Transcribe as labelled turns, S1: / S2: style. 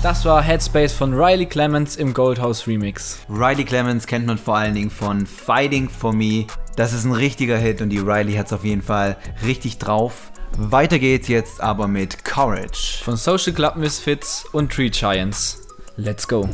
S1: Das war Headspace von Riley Clemens im Goldhouse Remix.
S2: Riley Clemens kennt man vor allen Dingen von Fighting for Me. Das ist ein richtiger Hit und die Riley hat es auf jeden Fall richtig drauf. Weiter geht's jetzt aber mit Courage.
S1: Von Social Club Misfits und Tree Giants. Let's go.